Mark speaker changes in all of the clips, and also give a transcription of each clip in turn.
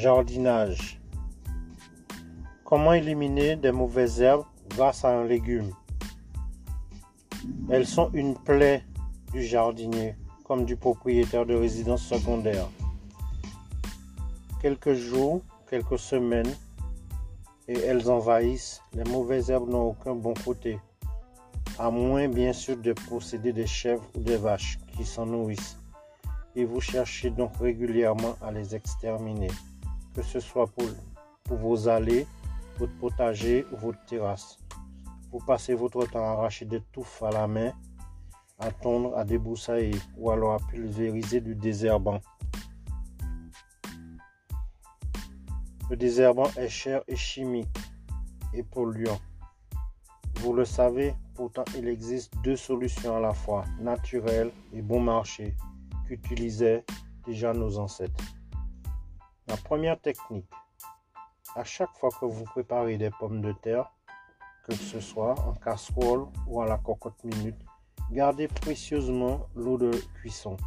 Speaker 1: Jardinage. Comment éliminer des mauvaises herbes grâce à un légume? Elles sont une plaie du jardinier comme du propriétaire de résidence secondaire. Quelques jours, quelques semaines, et elles envahissent. Les mauvaises herbes n'ont aucun bon côté, à moins bien sûr de posséder des chèvres ou des vaches qui s'en nourrissent. Et vous cherchez donc régulièrement à les exterminer que ce soit pour, vos allées, votre potager ou votre terrasse. Vous passez votre temps à arracher des touffes à la main, à tondre, à débroussailler ou alors à pulvériser du désherbant. Le désherbant est cher et chimique et polluant. Vous le savez, pourtant il existe deux solutions à la fois, naturelles et bon marché, qu'utilisaient déjà nos ancêtres. La première technique, à chaque fois que vous préparez des pommes de terre, que ce soit en casserole ou à la cocotte minute, gardez précieusement l'eau de cuisson.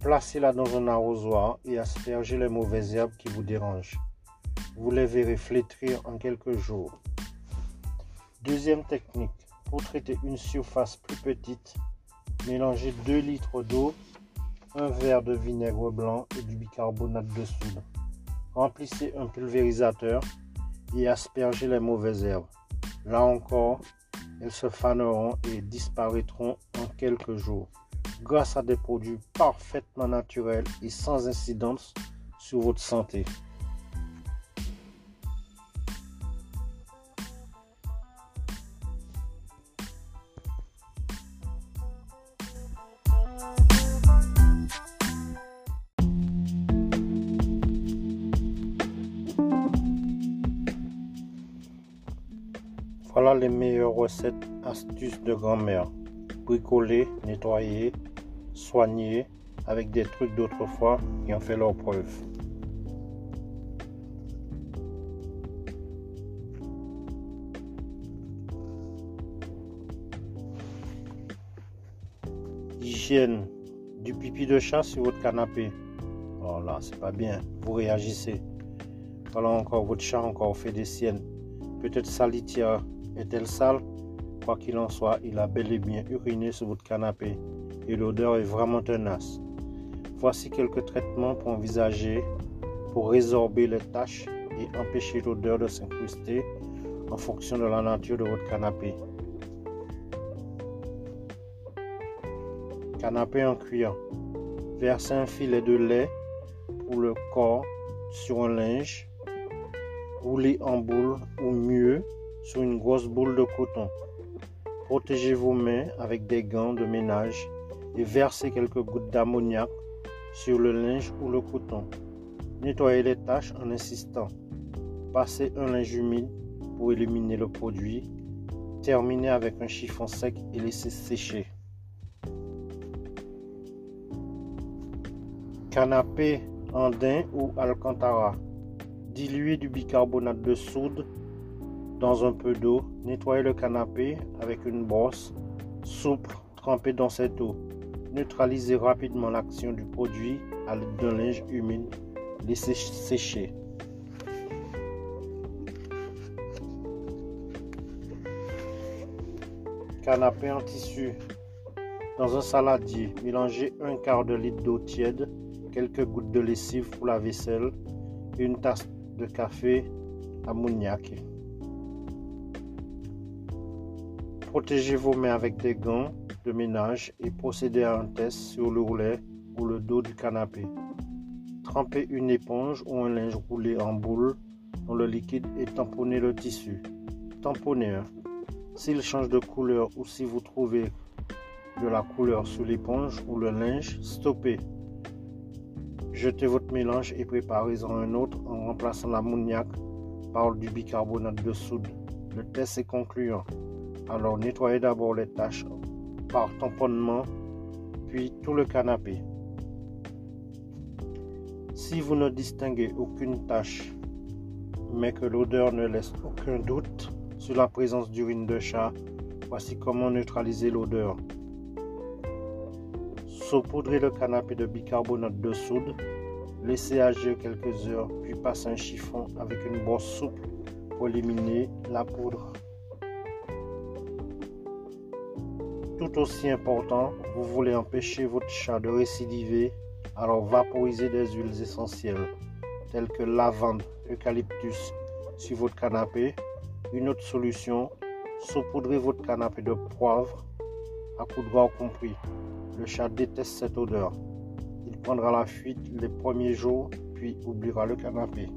Speaker 1: Placez-la dans un arrosoir et aspergez les mauvaises herbes qui vous dérangent. Vous les verrez flétrir en quelques jours. Deuxième technique, pour traiter une surface plus petite, mélangez 2 litres d'eau un verre de vinaigre blanc et du bicarbonate de soude. Remplissez un pulvérisateur et aspergez les mauvaises herbes. Là encore, elles se faneront et disparaîtront en quelques jours grâce à des produits parfaitement naturels et sans incidence sur votre santé. Voilà les meilleures recettes, astuces de grand-mère. Bricoler, nettoyer, soigner avec des trucs d'autrefois qui ont fait leur preuve. Hygiène. Du pipi de chat sur votre canapé. Oh c'est pas bien. Vous réagissez. Voilà encore, votre chat encore fait des siennes. Peut-être sa est-elle sale? Quoi qu'il en soit, il a bel et bien uriné sur votre canapé et l'odeur est vraiment tenace. Voici quelques traitements pour envisager pour résorber les taches et empêcher l'odeur de s'incruster en fonction de la nature de votre canapé. Canapé en cuir. Versez un filet de lait pour le corps sur un linge. Roulez en boule ou mieux sur une grosse boule de coton. Protégez vos mains avec des gants de ménage et versez quelques gouttes d'ammoniac sur le linge ou le coton. Nettoyez les taches en insistant. Passez un linge humide pour éliminer le produit. Terminez avec un chiffon sec et laissez sécher. Canapé andin ou alcantara. Diluez du bicarbonate de soude dans un peu d'eau. Nettoyez le canapé avec une brosse souple trempée dans cette eau. Neutralisez rapidement l'action du produit à l'aide d'un linge humide. Laissez sécher. Canapé en tissu. Dans un saladier, mélangez un quart de litre d'eau tiède, quelques gouttes de lessive pour la vaisselle, une tasse de café ammoniaque. Protégez vos mains avec des gants de ménage et procédez à un test sur le roulet ou le dos du canapé. Trempez une éponge ou un linge roulé en boule dans le liquide et tamponnez le tissu. Tamponnez. S'il change de couleur ou si vous trouvez de la couleur sur l'éponge ou le linge, stoppez. Jetez votre mélange et préparez-en un autre en remplaçant l'ammoniac par du bicarbonate de soude. Le test est concluant. Alors nettoyez d'abord les taches par tamponnement, puis tout le canapé. Si vous ne distinguez aucune tache, mais que l'odeur ne laisse aucun doute sur la présence d'urine de chat, voici comment neutraliser l'odeur. Saupoudrez le canapé de bicarbonate de soude, Laissez agir quelques heures, puis passez un chiffon avec une brosse souple pour éliminer la poudre. Tout aussi important, vous voulez empêcher votre chat de récidiver, alors vaporisez des huiles essentielles telles que lavande, eucalyptus sur votre canapé. Une autre solution, saupoudrez votre canapé de poivre à coups de gras compris. Le chat déteste cette odeur. Il prendra la fuite les premiers jours, puis oubliera le canapé.